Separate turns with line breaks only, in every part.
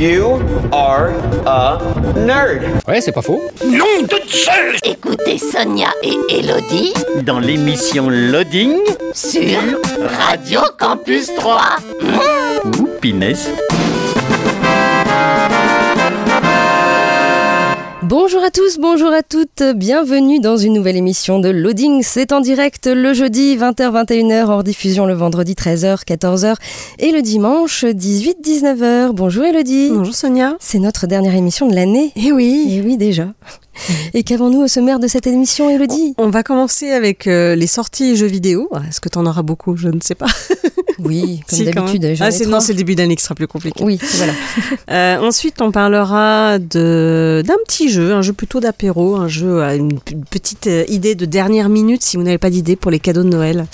You are a nerd.
Ouais, c'est pas faux.
Non, toute seule
Écoutez Sonia et Elodie
dans l'émission Loading
sur Radio Campus 3.
Ouh, pinesse.
Bonjour à tous, bonjour à toutes, bienvenue dans une nouvelle émission de Loading. C'est en direct le jeudi 20h-21h, hors diffusion le vendredi 13h, 14h et le dimanche 18-19h. Bonjour Elodie.
Bonjour Sonia.
C'est notre dernière émission de l'année.
Eh oui.
Et oui déjà. Et qu'avons-nous au sommaire de cette émission, Elodie
On va commencer avec euh, les sorties jeux vidéo. Est-ce que tu en auras beaucoup? Je ne sais pas.
Oui, comme
Si,
d'habitude.
Ah, c'est, non, c'est le début d'année qui sera plus compliqué.
Oui, voilà.
Euh, ensuite, on parlera de, d'un petit jeu, un jeu plutôt d'apéro, un jeu à une, petite euh, idée de dernière minute si vous n'avez pas d'idée pour les cadeaux de Noël.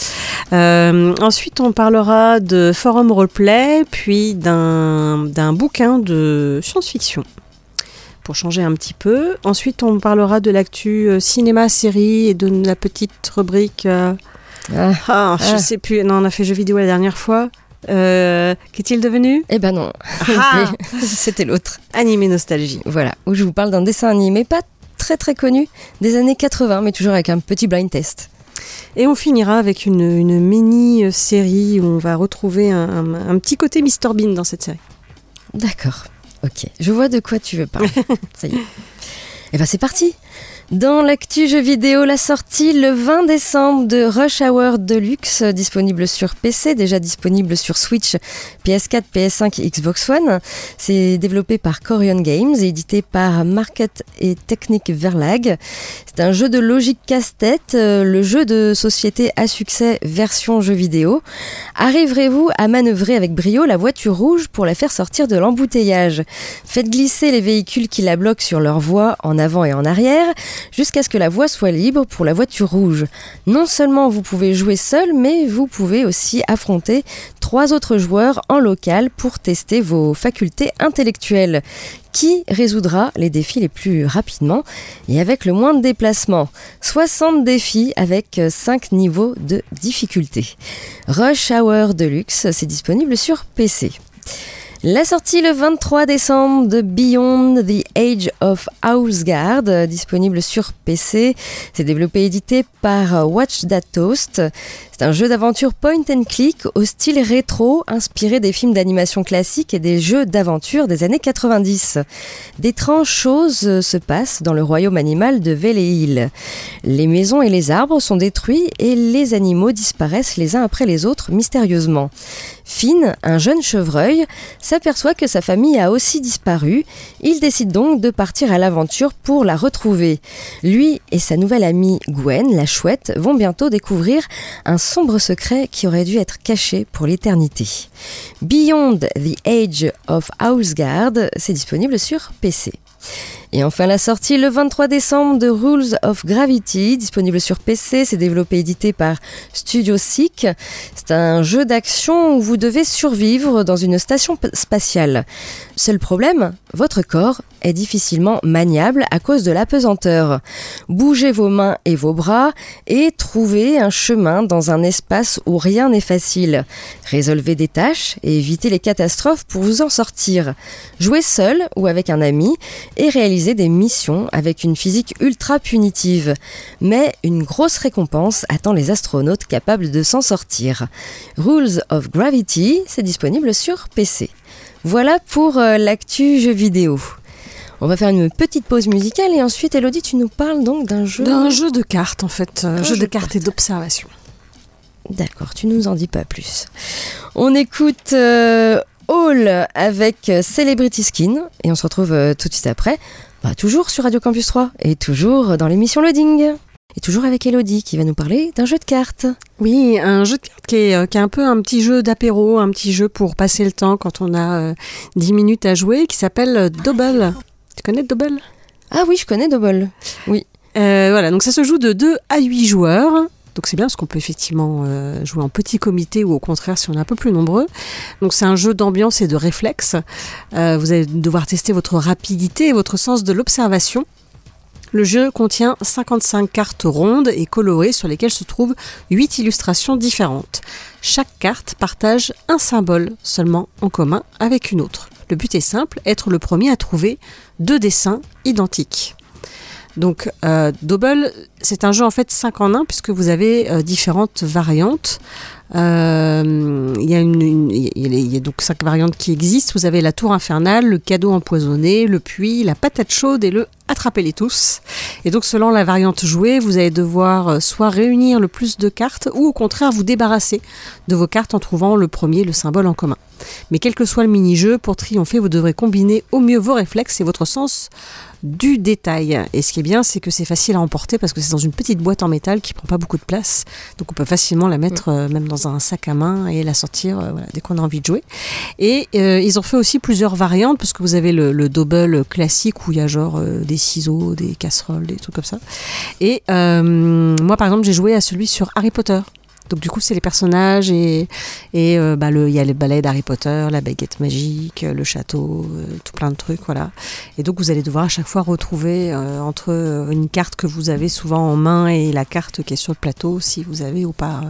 Euh, ensuite, on parlera de forum roleplay, puis d'un, d'un bouquin de science-fiction. Pour changer un petit peu. Ensuite, on parlera de l'actu euh, cinéma, série et de la petite rubrique. euh,
Ah,
ah, je
Ah.
sais plus. Non, on a fait jeux vidéo la dernière fois. Euh, qu'est-il devenu?
Eh ben non,
Ah,
c'était l'autre.
Animé nostalgie.
Voilà, où je vous parle d'un dessin animé pas très très connu des années 80, mais toujours avec un petit blind test.
Et on finira avec une, une mini-série où on va retrouver un, un- un petit côté Mr Bean dans cette série.
D'accord, ok. Je vois de quoi tu veux parler. Ça y est. Et ben c'est parti Dans l'actu jeu vidéo, la sortie le 20 décembre de Rush Hour Deluxe, disponible sur PC, déjà disponible sur Switch, PS4, PS5 et Xbox One. C'est développé par Corion Games et édité par Market et Technic Verlag. C'est un jeu de logique casse-tête, euh, le jeu de société à succès version jeu vidéo. Arriverez-vous à manœuvrer avec brio la voiture rouge pour la faire sortir de l'embouteillage? Faites glisser les véhicules qui la bloquent sur leur voie en avant et en arrière jusqu'à ce que la voie soit libre pour la voiture rouge. Non seulement vous pouvez jouer seul, mais vous pouvez aussi affronter trois autres joueurs en local pour tester vos facultés intellectuelles. Qui résoudra les défis les plus rapidement et avec le moins de déplacements? 60 défis avec 5 niveaux de difficulté. Rush Hour Deluxe, c'est disponible sur PC. La sortie le 23 décembre de Beyond the Age of Houseguard, euh, disponible sur PC. C'est développé et édité par euh, Watch That Toast. C'est un jeu d'aventure point and click au style rétro, inspiré des films d'animation classiques et des jeux d'aventure des années 90. D'étranges choses euh, se passent dans le royaume animal de Veleil. Les maisons et les arbres sont détruits et les animaux disparaissent les uns après les autres mystérieusement. Finn, un jeune chevreuil, s'aperçoit que sa famille a aussi disparu. Il décide donc de partir à l'aventure pour la retrouver. Lui et sa nouvelle amie Gwen, la chouette, vont bientôt découvrir un sombre secret qui aurait dû être caché pour l'éternité. Beyond the Age of Houseguard, c'est disponible sur PC. Et enfin la sortie le 23 décembre de Rules of Gravity, disponible sur PC, c'est développé et édité par Studio Seek. C'est un jeu d'action où vous devez survivre dans une station spatiale. Seul problème, votre corps est difficilement maniable à cause de la pesanteur. Bougez vos mains et vos bras et trouvez un chemin dans un espace où rien n'est facile. Résolvez des tâches et évitez les catastrophes pour vous en sortir. Jouez seul ou avec un ami et réalisez des missions avec une physique ultra punitive. Mais une grosse récompense attend les astronautes capables de s'en sortir. Rules of Gravity, c'est disponible sur PC. Voilà pour euh, l'actu jeu vidéo. On va faire une petite pause musicale et ensuite, Elodie, tu nous parles donc d'un jeu.
D'un jeu de cartes, en fait. Un
Un
jeu de cartes et d'observation.
D'accord, tu nous en dis pas plus. On écoute euh, All avec euh, Celebrity Skin et on se retrouve euh, tout de suite après, bah, toujours sur Radio Campus 3 et toujours dans l'émission Loading. Et toujours avec Elodie qui va nous parler d'un jeu de cartes.
Oui, un jeu de cartes qui est, euh, qui est un peu un petit jeu d'apéro, un petit jeu pour passer le temps quand on a euh, 10 minutes à jouer, qui s'appelle euh, Double. Tu connais Double
Ah oui, je connais Double. Oui.
Euh, voilà, donc ça se joue de 2 à 8 joueurs. Donc c'est bien parce qu'on peut effectivement euh, jouer en petit comité ou au contraire si on est un peu plus nombreux. Donc c'est un jeu d'ambiance et de réflexe. Euh, vous allez devoir tester votre rapidité et votre sens de l'observation. Le jeu contient 55 cartes rondes et colorées sur lesquelles se trouvent 8 illustrations différentes. Chaque carte partage un symbole seulement en commun avec une autre. Le but est simple, être le premier à trouver deux dessins identiques. Donc euh, Double, c'est un jeu en fait 5 en 1 puisque vous avez euh, différentes variantes. Euh, il, y y a- donc cinq variantes qui existent. Vous avez la tour infernale, le cadeau empoisonné, le puits, la patate chaude et le attrapez-les tous. Et donc selon la variante jouée, vous allez devoir euh, soit réunir le plus de cartes ou au contraire vous débarrasser de vos cartes en trouvant le premier, le symbole en commun. Mais quel que soit le mini-jeu, pour triompher, vous devrez combiner au mieux vos réflexes et votre sens du détail. Et ce qui est bien, c'est que c'est facile à emporter parce que c'est dans une petite boîte en métal qui prend pas beaucoup de place. Donc on peut facilement la mettre euh, même dans un sac à main et la sortir euh, dès qu'on a envie de jouer. Et euh, ils ont fait aussi plusieurs variantes parce que vous avez le, le double classique où il y a genre des ciseaux, des casseroles, des trucs comme ça. Et moi par exemple, j'ai joué à celui sur Harry Potter. Donc du coup, c'est les personnages et, et euh, bah, le- il y a les balais d'Harry Potter, la baguette magique, le château, euh, tout plein de trucs, voilà. Et donc vous allez devoir à chaque fois retrouver euh, entre une carte que vous avez souvent en main et la carte qui est sur le plateau, si vous avez ou pas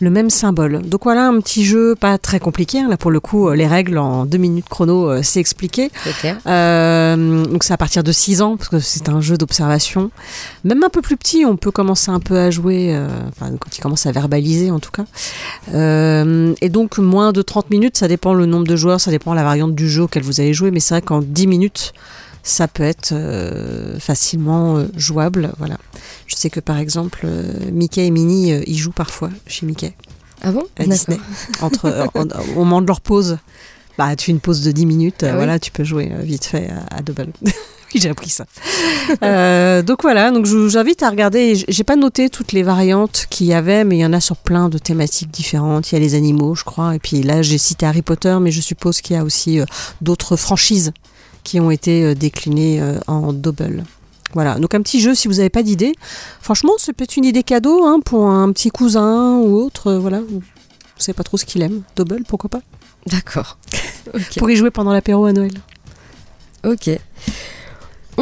le même symbole. Donc voilà un petit jeu pas très compliqué. hein. Là pour le coup, les règles en deux minutes chrono, c'est expliqué.
C'est clair.
Donc c'est à partir de 6 ans parce que c'est un jeu d'observation. Même un peu plus petit, on peut commencer un peu à jouer, enfin quand il commence à verbaliser en tout cas. Euh, et donc moins de 30 minutes, ça dépend le nombre de joueurs, ça dépend la variante du jeu auquel vous allez jouer, mais c'est vrai qu'en 10 minutes, ça peut être euh, facilement euh, jouable. Voilà. Je sais que par exemple, Mickey et Minnie y jouent parfois chez Mickey
Ah bon?
À
D'accord.
Disney. Entre, en- au moment de leur pause, bah, tu fais une pause de 10 minutes,
Ah oui
voilà, tu peux jouer vite fait à, à double. oui, j'ai appris ça. Euh, donc voilà, donc je vous invite à regarder. J'ai pas noté toutes les variantes qu'il y avait, mais il y en a sur plein de thématiques différentes. Il y a les animaux, je crois, et puis là j'ai cité Harry Potter, mais je suppose qu'il y a aussi euh, d'autres franchises qui ont été euh, déclinées en double. Voilà, donc un petit jeu si vous n'avez pas d'idée. Franchement, c'est peut-être une idée cadeau hein, pour un petit cousin ou autre. voilà, vous savez pas trop ce qu'il aime. Double, pourquoi pas
D'accord. Ok.
Pour y jouer pendant l'apéro à Noël.
Ok.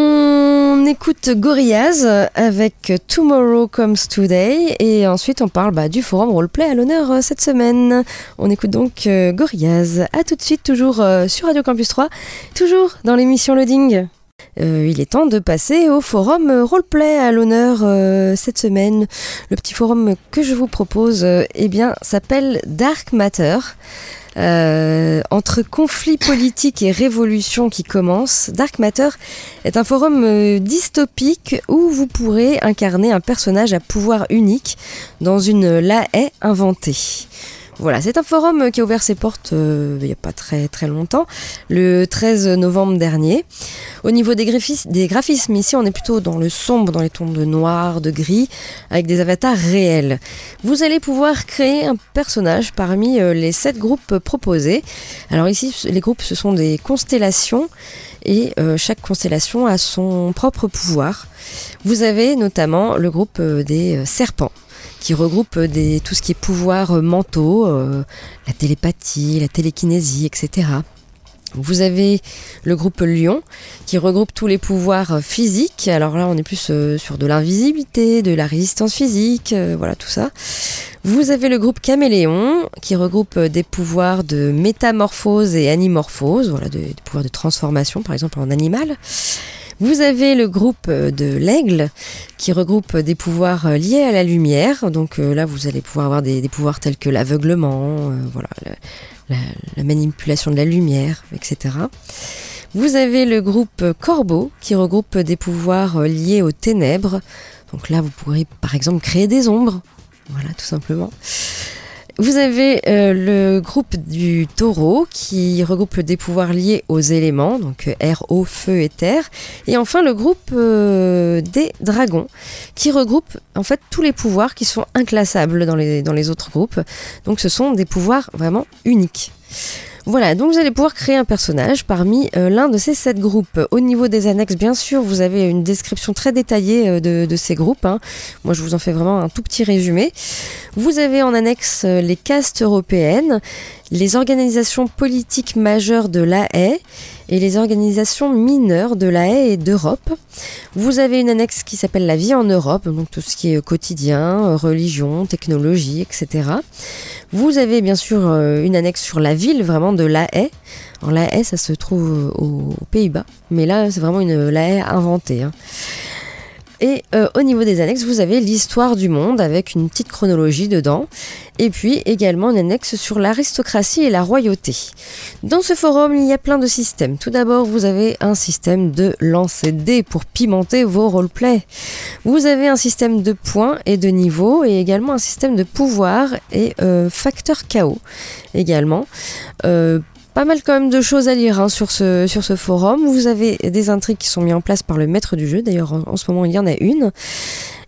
On écoute Gorillaz avec Tomorrow Comes Today et ensuite on parle bah, du forum roleplay à l'honneur euh, cette semaine. On écoute donc euh, Gorillaz. À tout de suite, toujours euh, sur Radio Campus 3, toujours dans l'émission Loading. Il est temps de passer au forum roleplay à l'honneur cette semaine. Le petit forum que je vous propose, eh bien, s'appelle Dark Matter. Euh, entre conflits politiques et révolution qui commencent, Dark Matter est un forum euh, dystopique où vous pourrez incarner un personnage à pouvoir unique dans une La Haye inventée. Voilà, c'est un forum qui a ouvert ses portes euh, il n'y a pas très très longtemps, le 13 novembre dernier. Au niveau des, graphismes, ici on est plutôt dans le sombre, dans les tons de noir, de gris, avec des avatars réels. Vous allez pouvoir créer un personnage parmi euh, les sept groupes proposés. Alors ici, les groupes, ce sont des constellations et euh, chaque constellation a son propre pouvoir. Vous avez notamment le groupe euh, des euh, serpents qui regroupe tout ce qui est pouvoirs euh, mentaux, euh, la télépathie, la télékinésie, etc. Vous avez le groupe Lion qui regroupe tous les pouvoirs euh, physiques. Alors là, on est plus sur de l'invisibilité, de la résistance physique, voilà tout ça. Vous avez le groupe Caméléon qui regroupe des pouvoirs de métamorphose et animorphose, voilà des pouvoirs de transformation par exemple en animal. Vous avez le groupe euh, de l'aigle qui regroupe des pouvoirs euh, liés à la lumière. Donc euh, là, vous allez pouvoir avoir des, pouvoirs tels que l'aveuglement, voilà, la, la- la manipulation de la lumière, etc. Vous avez le groupe Corbeau qui regroupe des pouvoirs liés aux ténèbres. Donc là, vous pourrez par exemple créer des ombres. Voilà, tout simplement. Vous avez euh, le groupe du taureau qui regroupe des pouvoirs liés aux éléments, donc euh, air, eau, feu et terre. Et enfin le groupe euh, des dragons qui regroupe en fait tous les pouvoirs qui sont inclassables dans les, dans les autres groupes. Donc ce sont des pouvoirs vraiment uniques. Voilà, donc vous allez pouvoir créer un personnage parmi euh, l'un de ces sept groupes. Au niveau des annexes, bien sûr, vous avez une description très détaillée euh, de, ces groupes. hein. Moi, je vous en fais vraiment un tout petit résumé. Vous avez en annexe euh, les castes européennes, les organisations politiques majeures de la haie et les organisations mineures de la haie et d'Europe. Vous avez une annexe qui s'appelle la vie en Europe, donc tout ce qui est quotidien, religion, technologie, etc. Vous avez bien sûr euh, une annexe sur la ville vraiment de La Haye. Alors La Haye, ça se trouve aux Pays-Bas, mais là c'est vraiment une La Haye inventée. hein. Et euh, au niveau des annexes, vous avez l'histoire du monde avec une petite chronologie dedans. Et puis également une annexe sur l'aristocratie et la royauté. Dans ce forum, il y a plein de systèmes. Tout d'abord, vous avez un système de lancer dés pour pimenter vos roleplays. Vous avez un système de points et de niveaux et également un système de pouvoir et euh, facteur chaos également. Euh, pas mal quand même de choses à lire hein, sur, ce, forum. Vous avez des intrigues qui sont mises en place par le maître du jeu. D'ailleurs, en ce moment, il y en a une.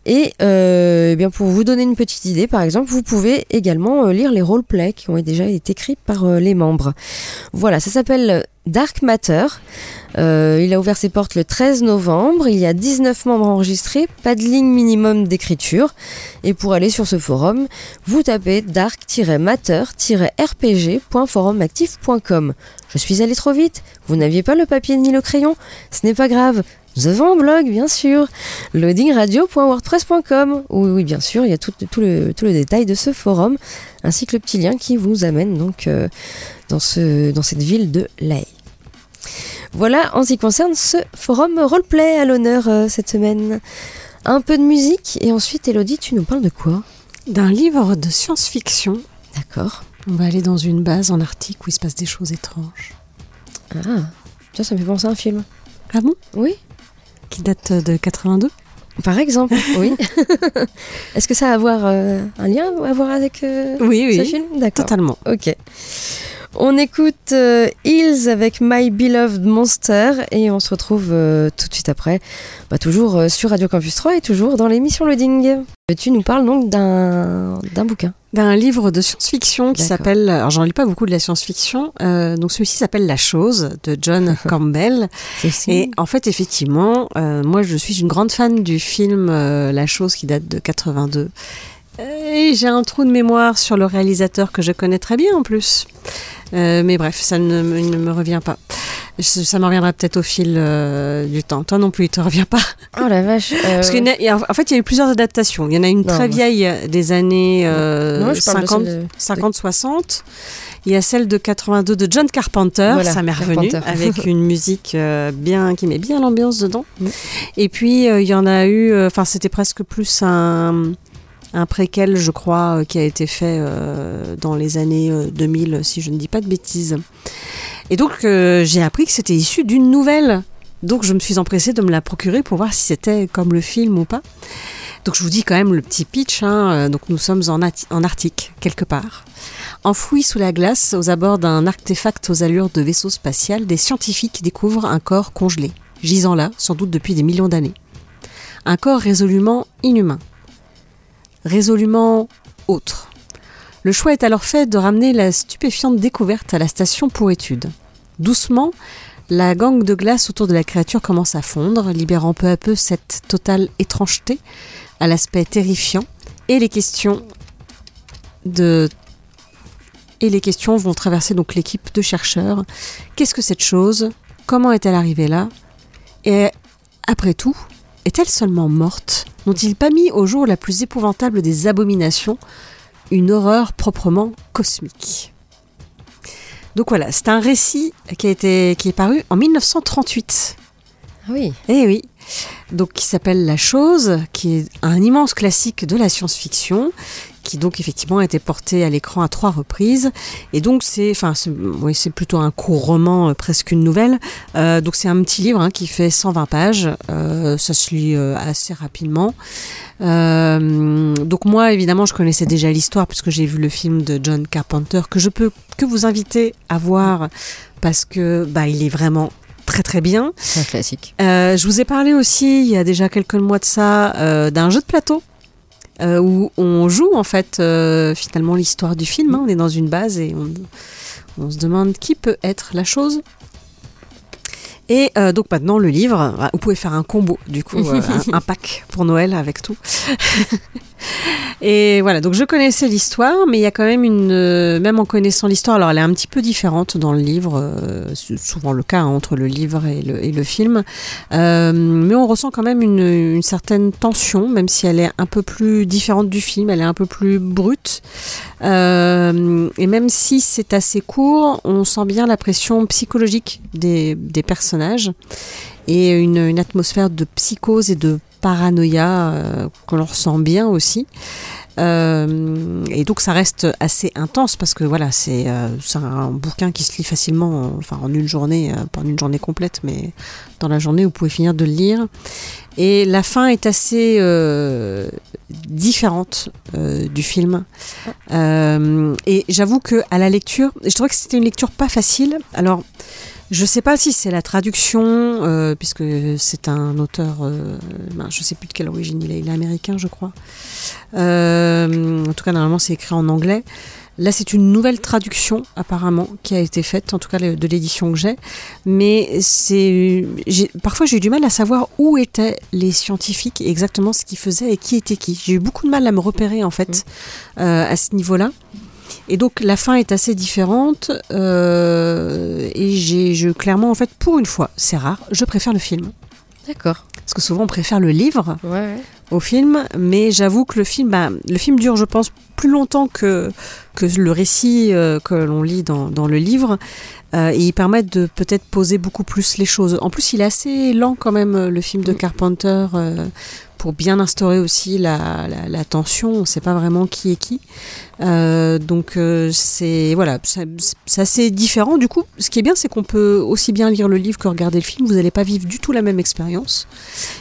Et euh, eh bien pour vous donner une petite idée, par exemple, vous pouvez également euh, lire les roleplays qui ont déjà été écrits par euh, les membres. Voilà, ça s'appelle Dark Matter. Il a ouvert ses portes le 13 novembre. Il y a 19 membres enregistrés, pas de ligne minimum d'écriture. Et pour aller sur ce forum, vous tapez dark-matter-rpg.forumactif.com. Je suis allé trop vite. Vous n'aviez pas le papier ni le crayon. Ce n'est pas grave. Nous avons un blog, bien sûr, loadingradio.wordpress.com. Oui, oui, bien sûr, il y a tout, tout le, tout le détail de ce forum, ainsi que le petit lien qui vous amène donc euh, dans, ce, dans cette ville de La Haye. Voilà en ce qui concerne ce forum roleplay à l'honneur euh, cette semaine. Un peu de musique et ensuite, Elodie, tu nous parles de quoi?
D'un livre de science-fiction.
D'accord.
On va aller dans une base en Arctique où il se passe des choses étranges.
Ah, tiens, ça me fait penser à un film.
Ah bon?
Oui.
Qui date de 82
Par exemple, oui. Est-ce que ça a à voir, euh, un lien à voir avec euh,
Oui, oui.
ce film? D'accord.
Totalement.
Ok. On écoute euh, Hills avec My Beloved Monster et on se retrouve euh, tout de suite après, bah, toujours euh, sur Radio Campus 3 et toujours dans l'émission Loading. Tu nous parles donc d'un bouquin.
D'un livre de science-fiction qui s'appelle. Alors, j'en lis pas beaucoup de la science-fiction. euh, donc, celui-ci s'appelle La chose de John Campbell. Et en fait, effectivement, euh, moi, je suis une grande fan du film euh, La chose qui date de 82. Et j'ai un trou de mémoire sur le réalisateur que je connais très bien en plus. Euh, mais bref, ça ne, me- il ne me revient pas. Ça me reviendra peut-être au fil euh, du temps. Toi non plus, il te revient pas.
Oh la vache. euh,
Parce qu'il en a- fait, il y a eu plusieurs adaptations. Il y en a une
Non,
très
moi.
vieille des années euh,
Non, je parle de
50,
celle de-
50-60. Il y a celle de 82 de John Carpenter,
Voilà,
ça m'est revenu, avec une musique bien qui met bien l'ambiance dedans.
Mm.
Et puis il y en a eu, enfin c'était presque plus un un préquel, je crois, euh, qui a été fait euh, dans les années euh, 2000, si je ne dis pas de bêtises. Et donc euh, j'ai appris que c'était issu d'une nouvelle. Donc je me suis empressée de me la procurer pour voir si c'était comme le film ou pas. Donc je vous dis quand même le petit pitch. hein. Euh, Donc nous sommes en, en Arctique, quelque part. Enfouis sous la glace, aux abords d'un artefact aux allures de vaisseau spatial, des scientifiques découvrent un corps congelé, gisant là, sans doute depuis des millions d'années. Un corps résolument inhumain, résolument autre. Le choix est alors fait de ramener la stupéfiante découverte à la station pour étude. Doucement, la gangue de glace autour de la créature commence à fondre, libérant peu à peu cette totale étrangeté à l'aspect terrifiant, et les questions de et les questions vont traverser donc l'équipe de chercheurs. Qu'est-ce que cette chose? Comment est-elle arrivée là? Et après tout, est-elle seulement morte? N'ont-ils pas mis au jour la plus épouvantable des abominations, une horreur proprement cosmique. Donc voilà, c'est un récit qui, a été, qui est paru en 1938.
Oui.
Eh oui. Donc qui s'appelle La Chose, qui est un immense classique de la science-fiction, qui donc effectivement a été porté à l'écran à trois reprises. Et donc c'est, enfin, c'est, plutôt un court roman, euh, presque une nouvelle. Euh, donc c'est un petit livre hein, qui fait 120 pages. Euh, ça se lit assez rapidement. Donc moi, évidemment, je connaissais déjà l'histoire puisque j'ai vu le film de John Carpenter que je peux que vous inviter à voir parce que bah, il est vraiment très très bien.
C'est un classique.
Euh, je vous ai parlé aussi, il y a déjà quelques mois de ça, euh, d'un jeu de plateau. euh, où on joue en fait finalement l'histoire du film. hein. On est dans une base et on, On se demande qui peut être la chose. Et donc maintenant le livre, bah, vous pouvez faire un combo du coup, un, un pack pour Noël avec tout. Et voilà, donc je connaissais l'histoire, mais il y a quand même une, euh, même en connaissant l'histoire, alors elle est un petit peu différente dans le livre, euh, c'est souvent le cas hein, entre le livre et le, film, Euh, mais on ressent quand même une, certaine tension, même si elle est un peu plus différente du film, elle est un peu plus brute. Et même si c'est assez court, on sent bien la pression psychologique des, personnages et une atmosphère de psychose et de paranoïa euh, qu'on ressent bien aussi. Euh, et donc ça reste assez intense parce que voilà c'est euh, un bouquin qui se lit facilement en- enfin en une journée euh, pas en une journée complète mais dans la journée vous pouvez finir de le lire. Et la fin est assez différente du film. Et j'avoue que à la lecture je trouvais que c'était une lecture pas facile. Alors je sais pas si c'est la traduction, euh, puisque c'est un auteur, euh, ben, je sais plus de quelle origine il est, il est américain, je crois. Euh, en tout cas, normalement, c'est écrit en anglais. Là, c'est une nouvelle traduction, apparemment, qui a été faite, en tout cas de l'édition que j'ai. Mais c'est, j'ai- parfois, j'ai eu du mal à savoir où étaient les scientifiques, et exactement ce qu'ils faisaient et qui était qui. J'ai eu beaucoup de mal à me repérer, en fait, euh, à ce niveau-là. Et donc la fin est assez différente euh, et j'ai je, clairement en fait pour une fois c'est rare je préfère le film
D'accord.
parce que souvent on préfère le livre
Ouais, ouais.
au film mais j'avoue que le film bah, le film dure je pense plus longtemps que que le récit euh, que l'on lit dans, dans le livre euh, et il permet de peut-être poser beaucoup plus les choses en plus il est assez lent quand même le film de Carpenter euh, pour bien instaurer aussi la, la, tension on ne sait pas vraiment qui est qui euh, donc euh, c'est voilà, c'est différent. Du coup, ce qui est bien, c'est qu'on peut aussi bien lire le livre que regarder le film. Vous n'allez pas vivre du tout la même expérience.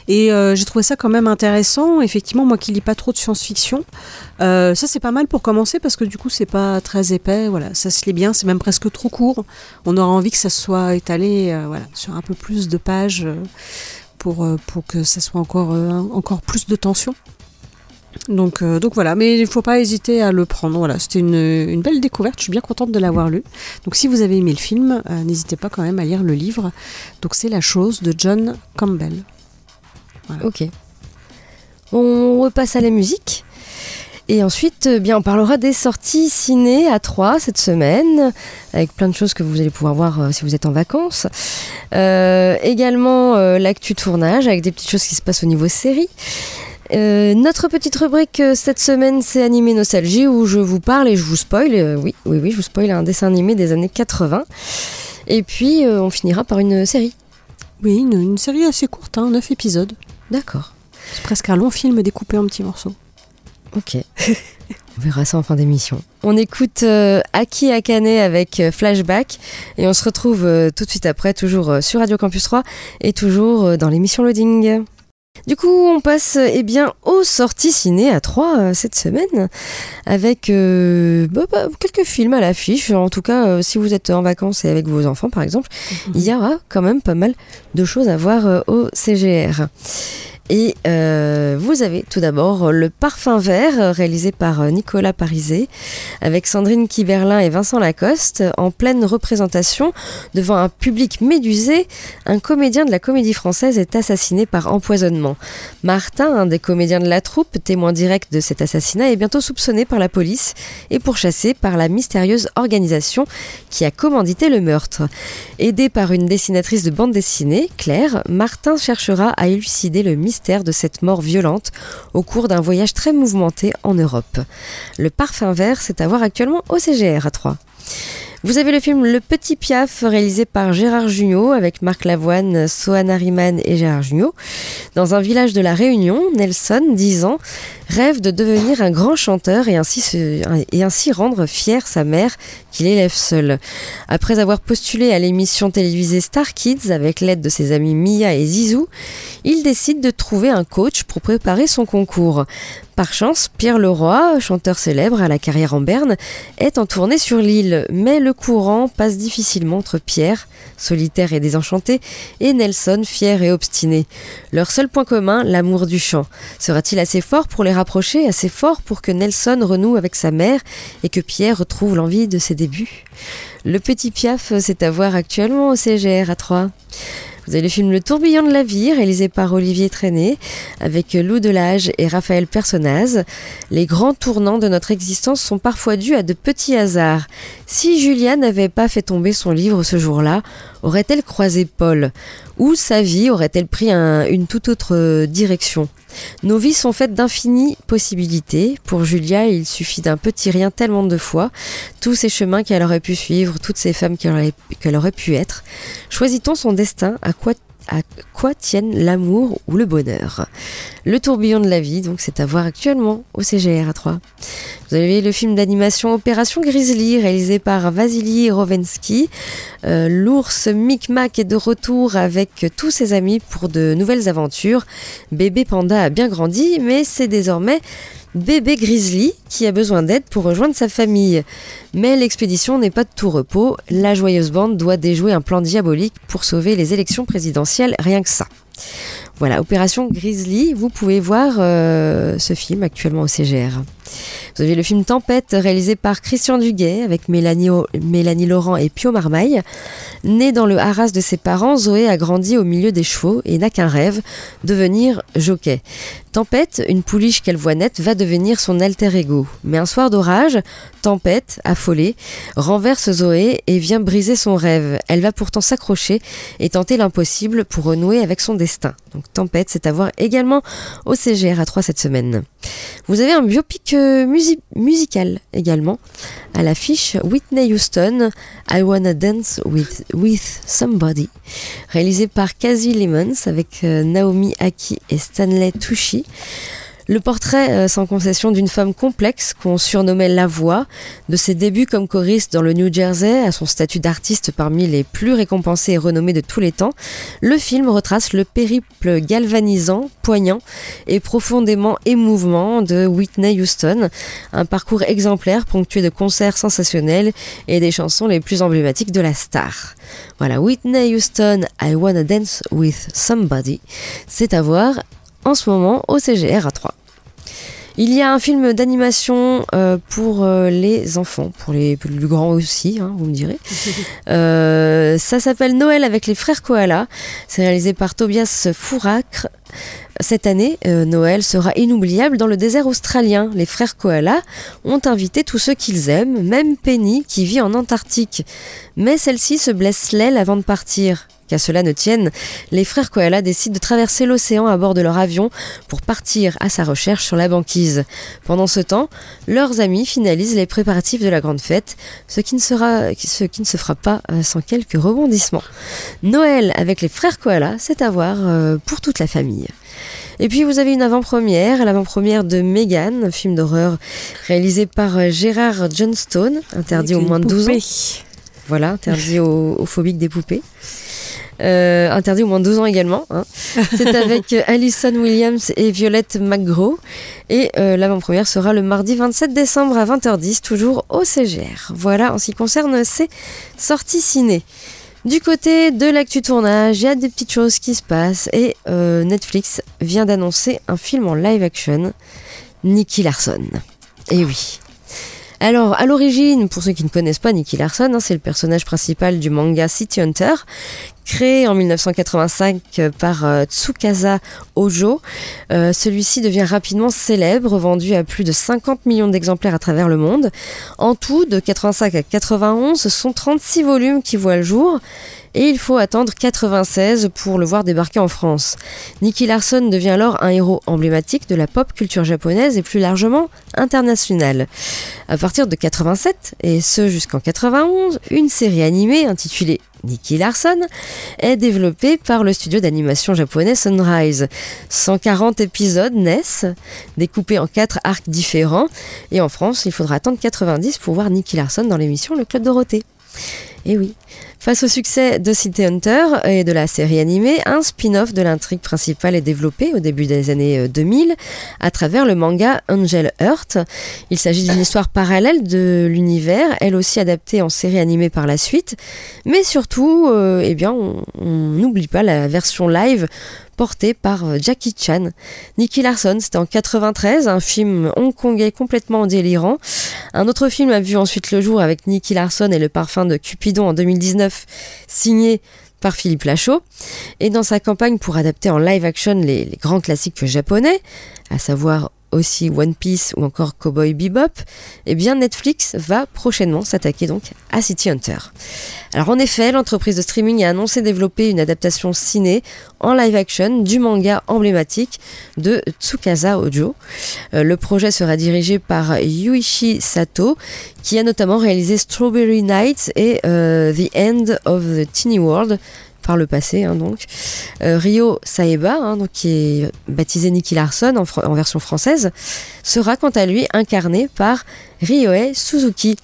Et euh, j'ai trouvé ça quand même intéressant. Effectivement, moi qui lis pas trop de science-fiction, ça c'est pas mal pour commencer parce que du coup c'est pas très épais. Voilà, ça se lit bien. C'est même presque trop court. On aura envie que ça soit étalé, voilà, sur un peu plus de pages. Euh, pour, que ça soit encore, euh, plus de tension. Donc, euh, donc voilà, mais il ne faut pas hésiter à le prendre. Voilà, c'était une, belle découverte. Je suis bien contente de l'avoir lu. Donc, si vous avez aimé le film, n'hésitez pas quand même à lire le livre. Donc, c'est La chose de John Campbell.
Ok. On repasse à la musique. Et ensuite, euh, bien, on parlera des sorties ciné à 3 cette semaine, avec plein de choses que vous allez pouvoir voir euh, si vous êtes en vacances. Euh, également, euh, l'actu tournage, avec des petites choses qui se passent au niveau série. Euh, notre petite rubrique cette semaine, c'est Animé Nostalgie, où je vous parle et je vous spoil. oui, oui, oui, je vous spoil un dessin animé des années 80. Et puis, on finira par une série.
Oui, une, une série assez courte, hein, 9 épisodes.
D'accord.
C'est presque un long film découpé en petits morceaux.
Ok. On verra ça en fin d'émission. On écoute euh, Aki Akane avec euh, Flashback et on se retrouve euh, tout de suite après, toujours sur Radio Campus 3 et toujours dans l'émission Loading. Du coup, on passe eh bien aux sorties ciné à 3 cette semaine avec bah, bah, quelques films à l'affiche. En tout cas, si vous êtes en vacances et avec vos enfants par exemple, il y aura quand même pas mal de choses à voir au CGR. Et euh, vous avez tout d'abord Le Parfum Vert, euh, réalisé par euh, Nicolas Parizet, avec Sandrine Kiberlin et Vincent Lacoste, en pleine représentation devant un public médusé. Un comédien de la comédie française est assassiné par empoisonnement. Martin, un des comédiens de la troupe, témoin direct de cet assassinat, est bientôt soupçonné par la police et pourchassé par la mystérieuse organisation qui a commandité le meurtre. Aidé par une dessinatrice de bande dessinée, Claire, Martin cherchera à élucider le mystère de cette mort violente au cours d'un voyage très mouvementé en Europe. Le parfum vert, c'est à voir actuellement au CGR à 3. Vous avez le film Le Petit Piaf, réalisé par Gérard Jugnot, avec Marc Lavoine, Sohana Riemann et Gérard Jugnot. Dans un village de la Réunion, Nelson, 10 ans, rêve de devenir un grand chanteur et ainsi, et ainsi rendre fière sa mère qu'il élève seule. Après avoir postulé à l'émission télévisée Star Kids avec l'aide de ses amis Mia et Zizou, il décide de trouver un coach pour préparer son concours. Par chance, Pierre Leroy, chanteur célèbre à la carrière en berne, est en tournée sur l'île, mais le courant passe difficilement entre Pierre, solitaire et désenchanté, et Nelson, fier et obstiné. Leur seul point commun, l'amour du chant. Sera-t-il assez fort pour les rapprocher, assez fort pour que Nelson renoue avec sa mère et que Pierre retrouve l'envie de ses débuts? Le petit Piaf, c'est à voir actuellement au CGR à 3. Vous le film Le tourbillon de la vie, réalisé par Olivier Traîné, avec Lou Delage et Raphaël Personnaz. Les grands tournants de notre existence sont parfois dus à de petits hasards. Si Julia n'avait pas fait tomber son livre ce jour-là, aurait-elle croisé Paul? Ou sa vie aurait-elle pris un, une toute autre direction? Nos vies sont faites d'infinies possibilités. Pour Julia, il suffit d'un petit rien tellement de fois. Tous ces chemins qu'elle aurait pu suivre, toutes ces femmes qu'elle aurait, qu'elle aurait pu être. Choisit-on son destin? À quoi à quoi tiennent l'amour ou le bonheur. Le tourbillon de la vie, donc c'est à voir actuellement au CGR à 3. Vous avez le film d'animation Opération Grizzly, réalisé par Vasily Rovensky. Euh, L'ours Micmac est de retour avec tous ses amis pour de nouvelles aventures. Bébé Panda a bien grandi, mais c'est désormais bébé Grizzly qui a besoin d'aide pour rejoindre sa famille. Mais l'expédition n'est pas de tout repos. La joyeuse bande doit déjouer un plan diabolique pour sauver les élections présidentielles, rien que ça. Voilà, Opération Grizzly, vous pouvez voir euh, ce film actuellement au CGR. Vous avez le film Tempête, réalisé par Christian Duguay, avec Mélanie, Laurent et Pio Marmaille. Née dans le haras de ses parents, Zoé a grandi au milieu des chevaux et n'a qu'un rêve, devenir jockey. Tempête, une pouliche qu'elle voit nette, va devenir son alter ego. Mais un soir d'orage, Tempête, affolée, renverse Zoé et vient briser son rêve. Elle va pourtant s'accrocher et tenter l'impossible pour renouer avec son destin. Donc Tempête, c'est à voir également au CGR à 3 cette semaine. Vous avez un biopic euh, musical également à l'affiche Whitney Houston, I Wanna Dance with, with Somebody, réalisé par Kazi Lemons avec euh, Naomi Aki et Stanley Tucci. Le portrait euh, sans concession d'une femme complexe qu'on surnommait La Voix, de ses débuts comme choriste dans le New Jersey à son statut d'artiste parmi les plus récompensés et renommés de tous les temps, le film retrace le périple galvanisant, poignant et profondément émouvant de Whitney Houston, un parcours exemplaire ponctué de concerts sensationnels et des chansons les plus emblématiques de la star. Voilà, Whitney Houston, I Wanna Dance with Somebody, c'est à voir en ce moment au CGR à 3. Il y a un film d'animation euh, pour euh, les enfants, pour les plus grands aussi, hein, vous me direz. Euh, ça s'appelle Noël avec les frères Koala. C'est réalisé par Tobias Fouracre. Cette année, Noël sera inoubliable dans le désert australien. Les frères Koala ont invité tous ceux qu'ils aiment, même Penny qui vit en Antarctique. Mais celle-ci se blesse l'aile avant de partir. Qu'à cela ne tienne, les frères Koala décident de traverser l'océan à bord de leur avion pour partir à sa recherche sur la banquise. Pendant ce temps, leurs amis finalisent les préparatifs de la grande fête, ce qui ne, sera, ce qui ne se fera pas euh, sans quelques rebondissements. Noël avec les frères Koala, c'est à voir euh, pour toute la famille. Et puis vous avez une avant-première, l'avant-première de Megan, un film d'horreur réalisé par euh, Gérard Johnstone, interdit au moins de 12 ans. Voilà, interdit aux, aux phobiques des poupées. Euh, interdit au moins 12 ans également. Hein. C'est avec euh, Alison Williams et Violette McGraw. Et euh, l'avant-première sera le mardi 27 décembre à 20h10, toujours au CGR. Voilà en ce qui concerne ces sorties ciné. Du côté de l'actu tournage, il y a des petites choses qui se passent et Netflix vient d'annoncer un film en live action, Nicky Larson. Et oui, alors, à l'origine, pour ceux qui ne connaissent pas Nicky Larson, hein, c'est le personnage principal du manga City Hunter, créé en 1985 par euh, Tsukasa Ojo. Euh, celui-ci devient rapidement célèbre, vendu à plus de 50 millions d'exemplaires à travers le monde. En tout, de 85 à 91, ce sont 36 volumes qui voient le jour et il faut attendre 96 pour le voir débarquer en France. Nicky Larson devient alors un héros emblématique de la pop culture japonaise et plus largement internationale. À partir de 87 et ce jusqu'en 91, une série animée intitulée Nicky Larson est développée par le studio d'animation japonais Sunrise. 140 épisodes naissent, découpés en quatre arcs différents, et en France, il faudra attendre 90 pour voir Nicky Larson dans l'émission Le Club Dorothée. Oui. Face au succès de City Hunter et de la série animée, un spin-off de l'intrigue principale est développé au début des années 2000 à travers le manga Angel Earth. Il s'agit d'une histoire parallèle de l'univers, elle aussi adaptée en série animée par la suite. Mais surtout, euh, eh bien, on n'oublie pas la version live porté par euh, Jackie Chan. Nicky Larson, c'était en 93, un film hongkongais complètement délirant. Un autre film a vu ensuite le jour avec Nicky Larson et le parfum de Cupidon en 2019, signé par Philippe Lachaud. Et dans sa campagne pour adapter en live action les, les grands classiques japonais, à savoir aussi One Piece ou encore Cowboy Bebop, eh bien Netflix va prochainement s'attaquer donc à City Hunter. Alors en effet, l'entreprise de streaming a annoncé développer une adaptation ciné en live action du manga emblématique de Tsukasa Ojo. Euh, le projet sera dirigé par Yuichi Sato, qui a notamment réalisé Strawberry Nights et euh, The End of the Teeny World, par le passé. Hein, donc. Euh, Ryo Saeba, hein, qui est baptisé Nicky Larson en, version française, sera quant à lui incarné par Ryohei Suzuki.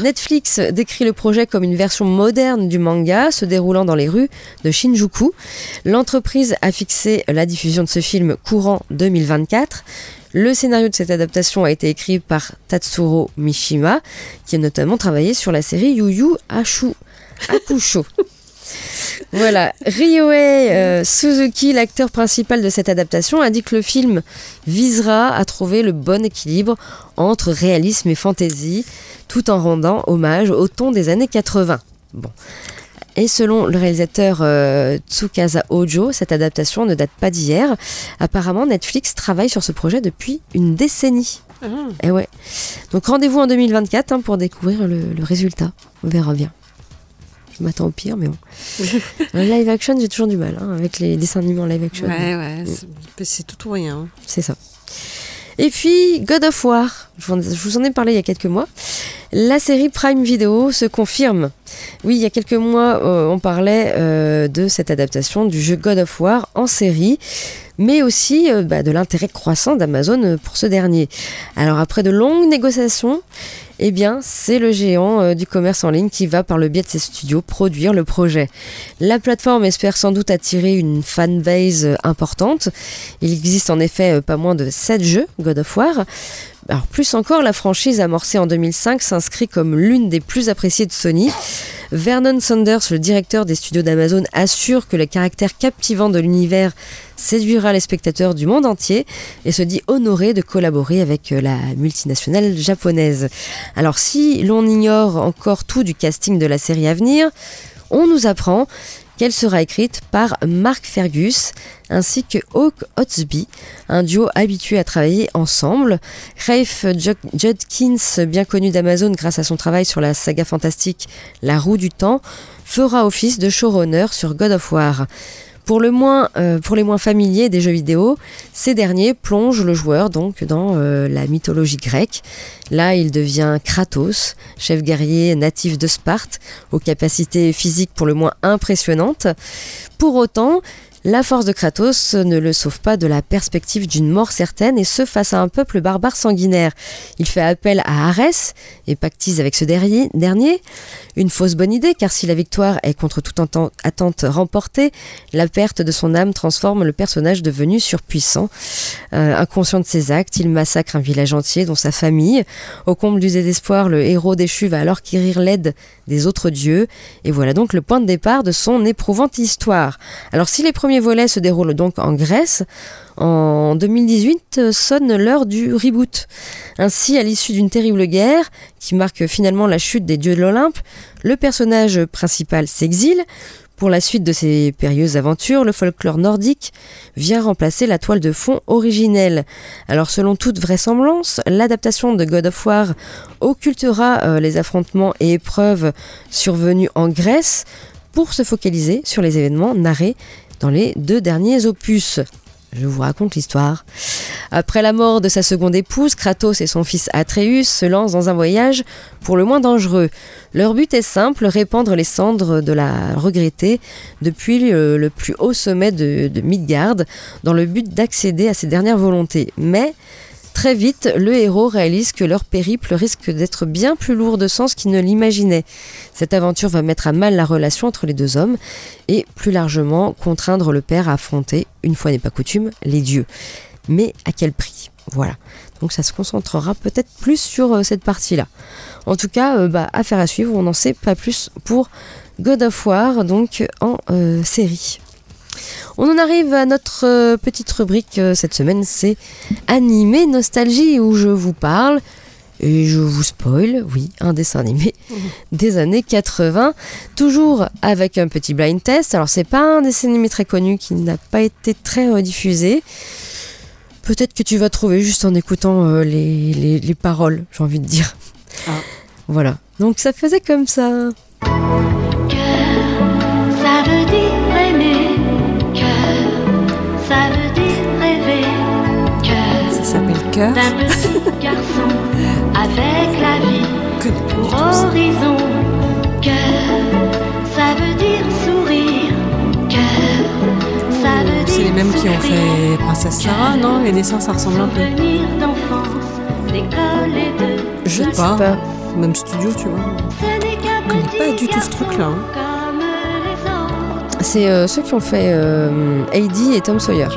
Netflix décrit le projet comme une version moderne du manga se déroulant dans les rues de Shinjuku. L'entreprise a fixé la diffusion de ce film courant 2024. Le scénario de cette adaptation a été écrit par Tatsuro Mishima, qui a notamment travaillé sur la série Yu Yu. Voilà, Ryohei euh, Suzuki, l'acteur principal de cette adaptation, a dit que le film visera à trouver le bon équilibre entre réalisme et fantaisie, tout en rendant hommage au ton des années 80. Bon. Et selon le réalisateur euh, Tsukasa Ojo, cette adaptation ne date pas d'hier. Apparemment, Netflix travaille sur ce projet depuis une décennie. Et ah. eh ouais. Donc rendez-vous en 2024 hein, pour découvrir le résultat. On verra bien. Je m'attends au pire, mais bon. live action, j'ai toujours du mal hein, avec les dessins animés en live action.
Ouais, ouais, c'est tout ou rien.
C'est ça. Et puis God of War, je vous en ai parlé il y a quelques mois. La série Prime Video se confirme. Oui, il y a quelques mois, euh, on parlait euh, de cette adaptation du jeu God of War en série, mais aussi euh, bah, de l'intérêt croissant d'Amazon pour ce dernier. Alors après de longues négociations, eh bien, c'est le géant euh, du commerce en ligne qui va, par le biais de ses studios, produire le projet. La plateforme espère sans doute attirer une fanbase euh, importante. Il existe en effet euh, pas moins de 7 jeux God of War. Alors plus encore, la franchise amorcée en 2005 s'inscrit comme l'une des plus appréciées de Sony. Vernon Sanders, le directeur des studios d'Amazon, assure que le caractère captivant de l'univers séduira les spectateurs du monde entier et se dit honoré de collaborer avec euh, la multinationale japonaise. Alors si l'on ignore encore tout du casting de la série à venir, on nous apprend qu'elle sera écrite par Mark Fergus ainsi que Hawk Otsby, un duo habitué à travailler ensemble. Rafe Judkins, bien connu d'Amazon grâce à son travail sur la saga fantastique La Roue du Temps, fera office de showrunner sur God of War. Pour, le moins, euh, les moins familiers des jeux vidéo, ces derniers plongent le joueur donc dans euh, la mythologie grecque. Là, il devient Kratos, chef guerrier natif de Sparte, aux capacités physiques pour le moins impressionnantes. Pour autant, la force de Kratos ne le sauve pas de la perspective d'une mort certaine et ce face à un peuple barbare sanguinaire. Il fait appel à Arès et pactise avec ce dernier. Une fausse bonne idée car si la victoire est contre toute attente remportée, la perte de son âme transforme le personnage devenu surpuissant. Euh, inconscient de ses actes, il massacre un village entier dont sa famille. Au comble du désespoir, le héros déchu va alors quérir l'aide des autres dieux et voilà donc le point de départ de son éprouvante histoire. Alors si les premiers volet se déroule donc en Grèce. En 2018 euh, sonne l'heure du reboot. Ainsi, à l'issue d'une terrible guerre qui marque finalement la chute des dieux de l'Olympe, le personnage principal s'exile. Pour la suite de ses périlleuses aventures, le folklore nordique vient remplacer la toile de fond originelle. Alors selon toute vraisemblance, l'adaptation de God of War occultera euh, les affrontements et épreuves survenus en Grèce pour se focaliser sur les événements narrés dans les deux derniers opus. Je vous raconte l'histoire. Après la mort de sa seconde épouse, Kratos et son fils Atreus se lancent dans un voyage pour le moins dangereux. Leur but est simple, répandre les cendres de la regrettée depuis le, plus haut sommet de, Midgard, dans le but d'accéder à ses dernières volontés. Mais Très vite, le héros réalise que leur périple risque d'être bien plus lourd de sens qu'il ne l'imaginait. Cette aventure va mettre à mal la relation entre les deux hommes et, plus largement, contraindre le père à affronter, une fois n'est pas coutume, les dieux. Mais à quel prix? Voilà. Donc ça se concentrera peut-être plus sur euh, cette partie-là. En tout cas, euh, bah, affaire à suivre, on n'en sait pas plus pour God of War, donc en euh, série. On en arrive à notre euh, petite rubrique euh, cette semaine, c'est Animé Nostalgie, où je vous parle, et je vous spoil, oui, un dessin animé des années 80, toujours avec un petit blind test. Alors c'est pas un dessin animé très connu qui n'a pas été très rediffusé. Peut-être que tu vas trouver juste en écoutant euh, les, les- les paroles, j'ai envie de dire. Voilà. Donc ça faisait comme. Ça
Cœur. D'un petit garçon avec la vie pour horizon, cœur. Ça veut dire sourire, cœur. Ça veut dire
C'est les mêmes qui ont fait Princesse Sarah, non? Les dessins, ça ressemble un peu. Je sais pas. Même studio, tu vois.
Ce n'est qu'un
Je connais pas du tout ce truc-là. hein.
C'est euh, ceux qui ont fait euh, Heidi et Tom Sawyer.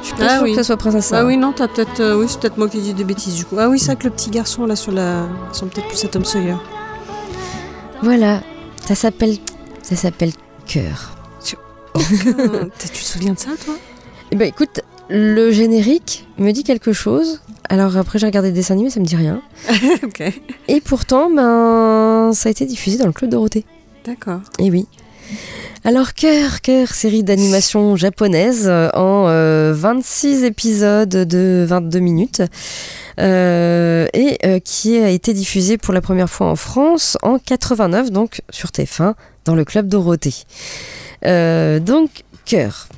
Je suis pas sûre que ce soit Princesse Sarah.
Ah oui, non, t'as peut-être. euh, oui, c'est peut-être moi qui dis des bêtises du coup. Ah oui, c'est vrai que le petit garçon là sur la. Ils sont peut-être plus à Tom Sawyer.
Voilà, ça s'appelle ça s'appelle Cœur.
tu te souviens de ça, toi?
Eh ben écoute, le générique me dit quelque chose. Alors après j'ai regardé le dessin animé, ça me dit rien. Et pourtant, ben ça a été diffusé dans le club Dorothée.
D'accord.
Et oui. Alors Cœur, Cœur, série d'animation japonaise euh, en euh, 26 épisodes de 22 minutes euh, et euh, qui a été diffusée pour la première fois en France en 89, donc sur TF1 dans le club Dorothée. Euh, donc Cœur.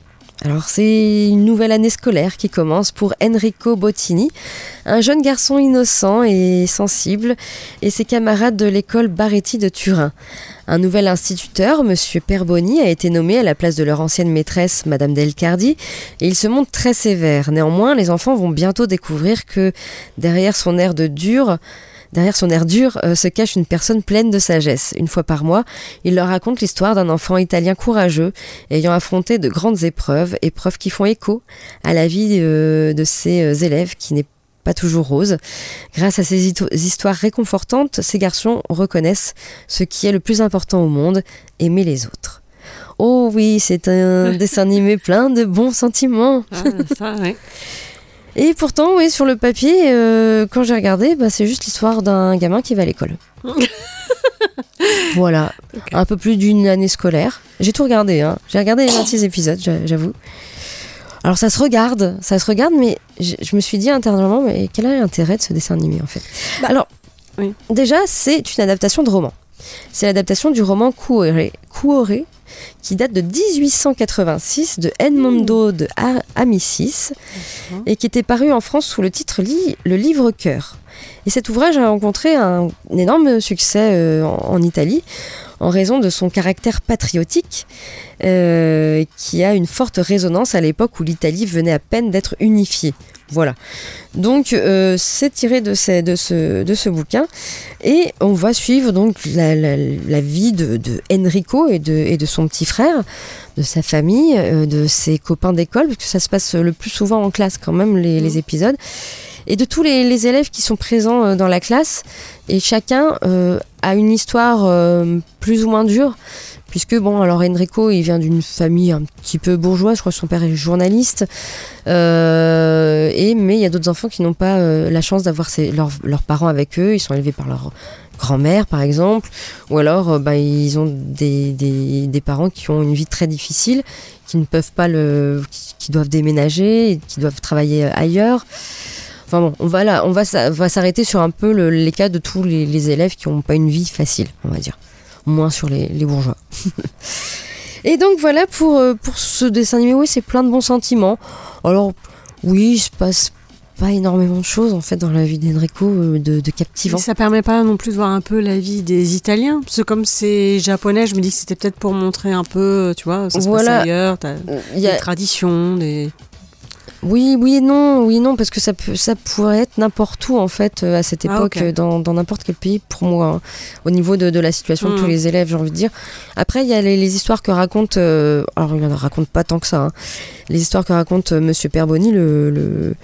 Alors c'est une nouvelle année scolaire qui commence pour Enrico Bottini, un jeune garçon innocent et sensible, et ses camarades de l'école Baretti de Turin. Un nouvel instituteur, Monsieur Perboni, a été nommé à la place de leur ancienne maîtresse, Madame Delcardi, et il se montre très sévère. Néanmoins, les enfants vont bientôt découvrir que derrière son air de dur, Derrière son air dur euh, se cache une personne pleine de sagesse. Une fois par mois, il leur raconte l'histoire d'un enfant italien courageux, ayant affronté de grandes épreuves, épreuves qui font écho à la vie euh, de ses euh, élèves qui n'est pas toujours rose. Grâce à ces histoires réconfortantes, ces garçons reconnaissent ce qui est le plus important au monde, aimer les autres. Oh oui, c'est un dessin animé plein de bons sentiments.
Ah, ça, ouais.
Et pourtant, oui, sur le papier, euh, quand j'ai regardé, bah, c'est juste l'histoire d'un gamin qui va à l'école. voilà, un peu plus d'une année scolaire. J'ai tout regardé, hein. j'ai regardé les 26 épisodes, j'a- j'avoue. Alors ça se regarde, ça se regarde, mais je je me suis dit intérieurement, mais quel est l'intérêt de ce dessin animé en fait? Alors, déjà, c'est une adaptation de roman. C'est l'adaptation du roman Kuore, Kuore, qui date de 1886 de Edmondo de Ar- Amicis et qui était paru en France sous le titre Le livre cœur. Et cet ouvrage a rencontré un, énorme succès euh, en Italie en raison de son caractère patriotique euh, qui a une forte résonance à l'époque où l'Italie venait à peine d'être unifiée. Voilà. Donc euh, c'est tiré de, ces- de, ce, de ce bouquin et on va suivre donc la, la- la vie de, de Enrico et de, et de son petit frère, de sa famille, euh, de ses copains d'école, parce que ça se passe le plus souvent en classe quand même les, les épisodes, et de tous les, élèves qui sont présents euh, dans la classe. Et chacun euh, a une histoire euh, plus ou moins dure. Puisque, bon, alors Enrico, il vient d'une famille un petit peu bourgeoise, je crois que son père est journaliste. Et, mais il y a d'autres enfants qui n'ont pas la chance d'avoir leurs, parents avec eux. Ils sont élevés par leur grand-mère, par exemple. Ou alors, bah, ils ont des, parents qui ont une vie très difficile, qui ne peuvent pas le. qui doivent déménager, qui doivent travailler ailleurs. Enfin bon, on va là, on va, s'a- va s'arrêter sur un peu le- les cas de tous les, les élèves qui n'ont pas une vie facile, on va dire. Moins sur les, les bourgeois. Et donc voilà pour, euh, pour ce dessin animé, oui, c'est plein de bons sentiments. Alors, oui, il se passe pas énormément de choses en fait dans la vie d'Enrico euh, de, de captivant.
Mais ça permet pas non plus de voir un peu la vie des Italiens. Parce que comme c'est japonais, je me dis que c'était peut-être pour montrer un peu, tu vois, ça se
Voilà.
passe ailleurs, t'as
il y a-
des traditions, des...
Oui, oui et non, oui non, parce que ça, peut, ça pourrait être n'importe où en fait euh, à cette
Ah,
époque, dans dans n'importe quel pays pour moi, hein, au niveau de, de la situation de tous
Mm.
les élèves, j'ai envie de dire. Après, il y a les, les histoires que raconte, euh, alors il en raconte pas tant que ça, hein. les histoires que raconte euh, Monsieur Perboni, le, le,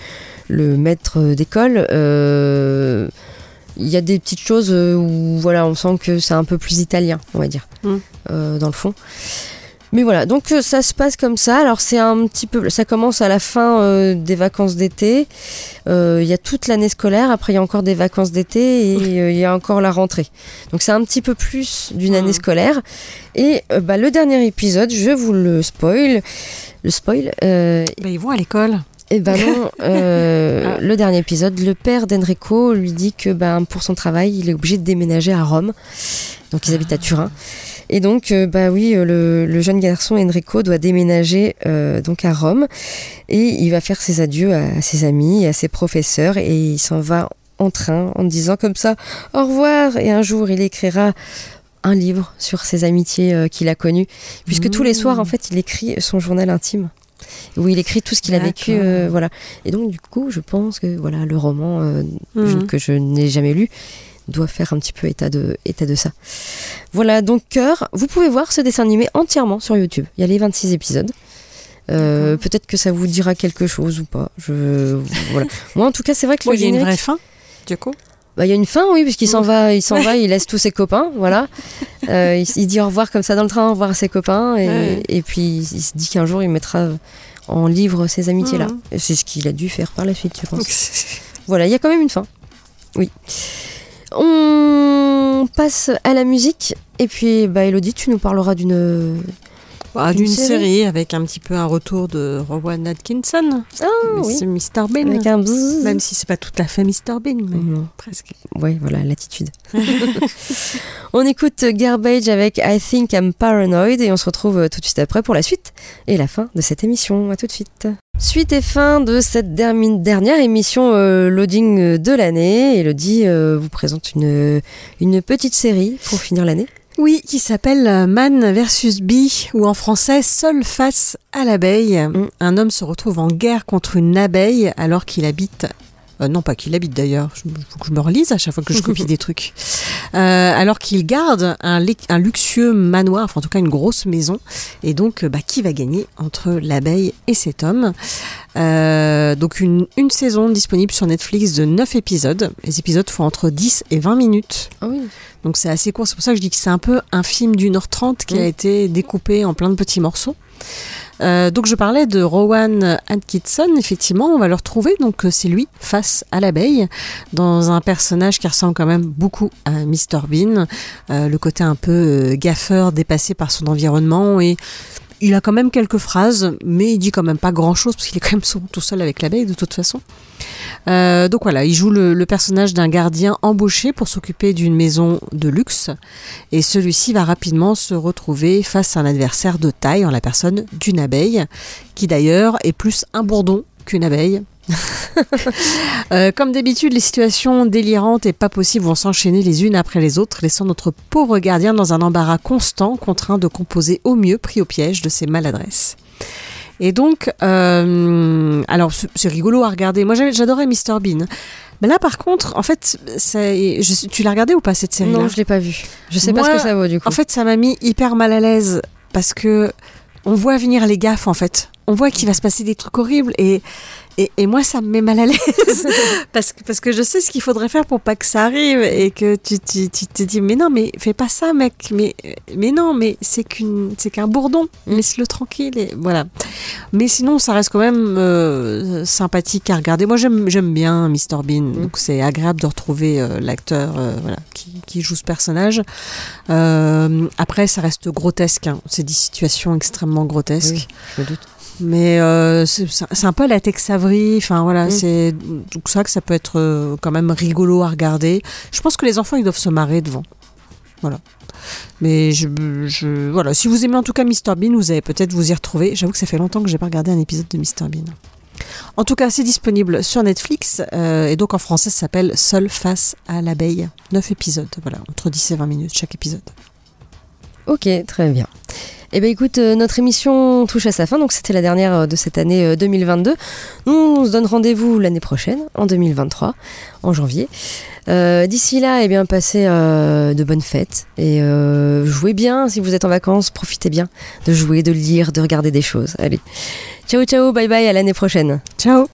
le maître d'école. euh, il y a des petites choses où voilà, on sent que c'est un peu plus italien, on va dire,
Mm.
euh, dans le fond. Mais voilà, donc euh, ça se passe comme ça. Alors c'est un petit peu, ça commence à la fin euh, des vacances d'été. Euh, Il y a toute l'année scolaire. Après il y a encore des vacances d'été et euh, il y a encore la rentrée. Donc c'est un petit peu plus d'une année scolaire. Et bah, le dernier épisode, je vous le spoil. Le spoil.
Bah, ils vont à l'école.
eh ben non, euh, le dernier épisode, le père d'Enrico lui dit que ben, pour son travail, il est obligé de déménager à Rome. Donc ils habitent à Turin. Et donc, euh, bah oui, euh, le, le jeune garçon Enrico doit déménager euh, donc à Rome et il va faire ses adieux à, à ses amis, à ses professeurs et il s'en va en train en disant comme ça au revoir. Et un jour, il écrira un livre sur ses amitiés euh, qu'il a connues, puisque tous les soirs, en fait, il écrit son journal intime où il écrit tout ce qu'il a vécu, euh, voilà. Et donc du coup, je pense que voilà, le roman euh,
Mhm.
que je n'ai jamais lu doit faire un petit peu état de état de ça. Voilà, donc cœur, vous pouvez voir ce dessin animé entièrement sur YouTube. Il y a les 26 épisodes. Euh, Peut-être que ça vous dira quelque chose ou pas. Je voilà. Moi, en tout cas, c'est vrai que
Bon,
le
il y a une vraie fin, du coup?
bah, il y a une fin, oui, puisqu'il s'en va, il s'en va, il laisse tous ses copains, voilà. Euh, il, il dit au revoir comme ça dans le train, au revoir à ses copains, et,
Ouais.
et puis il se dit qu'un jour il mettra en livre ces amitiés-là. Et c'est ce qu'il a dû faire par la suite, je pense. voilà, il y a quand même une fin. Oui. On passe à la musique, et puis bah, Elodie, tu nous parleras d'une.
Ah,
D'une série
série. avec un petit peu un retour de Rowan Atkinson.
Ah oui.
C'est Mr Bean.
Avec un bzzz.
Même si c'est pas tout à fait Mr Bean, mais
Mhm.
presque.
Ouais, voilà, l'attitude. on écoute Garbage avec I Think I'm Paranoid et on se retrouve tout de suite après pour la suite et la fin de cette émission. À tout de suite. Suite et fin de cette dernière émission euh, loading de l'année. Elodie euh, vous présente une, une petite série pour finir l'année.
Oui, qui s'appelle euh, Man versus Bee, ou en français Seul face à l'abeille.
Mm.
Un homme se retrouve en guerre contre une abeille alors qu'il habite. Euh, non, pas qu'il habite d'ailleurs. Il faut que je me relise à chaque fois que je copie des trucs. Euh, alors qu'il garde un, luxueux manoir, enfin en tout cas une grosse maison. Et donc, euh, bah, qui va gagner entre l'abeille et cet homme? Euh, Donc, une, une saison disponible sur Netflix de 9 épisodes. Les épisodes font entre 10 et 20 minutes.
Ah oui.
Donc c'est assez court, c'est pour ça que je dis que c'est un peu un film d'une heure trente qui a
Mm.
été découpé en plein de petits morceaux. Euh, donc je parlais de Rowan Atkinson, effectivement, on va le retrouver, donc euh, c'est lui face à l'abeille, dans un personnage qui ressemble quand même beaucoup à Mr Bean, Euh, le côté un peu gaffeur, dépassé par son environnement et il a quand même quelques phrases, mais il dit quand même pas grand chose parce qu'il est quand même tout seul avec l'abeille de toute façon. Euh, donc voilà, il joue le personnage d'un gardien embauché pour s'occuper d'une maison de luxe et celui-ci va rapidement se retrouver face à un adversaire de taille en la personne d'une abeille qui d'ailleurs est plus un bourdon qu'une abeille. Euh, comme d'habitude, les situations délirantes et pas possibles vont s'enchaîner les unes après les autres, laissant notre pauvre gardien dans un embarras constant, contraint de composer au mieux, pris au piège de ses maladresses. Et donc, euh, alors c'est rigolo à regarder. Moi, j'adorais Mr Bean. Mais là, par contre, en fait, je- tu l'as regardé ou pas cette série
Non, je l'ai pas vu. Je sais pas ce que ça vaut du coup.
En fait, ça m'a mis hyper mal à l'aise parce que on voit venir les gaffes en fait. On voit qu'il va se passer des trucs horribles et, et, et moi ça me met mal à l'aise parce, que, parce que je sais ce qu'il faudrait faire pour pas que ça arrive et que tu, tu, tu te dis mais non mais fais pas ça mec mais, mais non mais c'est qu'une c'est qu'un bourdon laisse-le tranquille et voilà mais sinon ça reste quand même euh, sympathique à regarder moi j'aime j'aime bien Mr Bean donc c'est agréable de retrouver euh, l'acteur euh, voilà qui, qui joue ce personnage après, ça reste grotesque. hein. C'est des situations extrêmement grotesques.
Oui, je me doute.
Mais euh, c'est un peu la Tex Avery. Enfin voilà,
Mm.
c'est tout ça que ça peut être euh, quand même rigolo à regarder. Je pense que les enfants ils doivent se marrer devant. Voilà. Mais je, je- voilà, si vous aimez en tout cas Mr Bean, vous allez peut-être vous y retrouver. J'avoue que ça fait longtemps que j'ai pas regardé un épisode de Mr Bean. En tout cas, c'est disponible sur Netflix euh, et donc en français, ça s'appelle Seul face à l'abeille. 9 épisodes, voilà, entre 10 et 20 minutes chaque épisode.
Ok, très bien. Eh bien écoute, euh, notre émission touche à sa fin, donc c'était la dernière euh, de cette année euh, 2022. Nous, on se donne rendez-vous l'année prochaine, en 2023, en janvier. Euh, D'ici là, eh bien, passez euh, de bonnes fêtes et euh, jouez bien si vous êtes en vacances, profitez bien de jouer, de lire, de regarder des choses. Allez, ciao ciao, bye bye, à l'année prochaine.
Ciao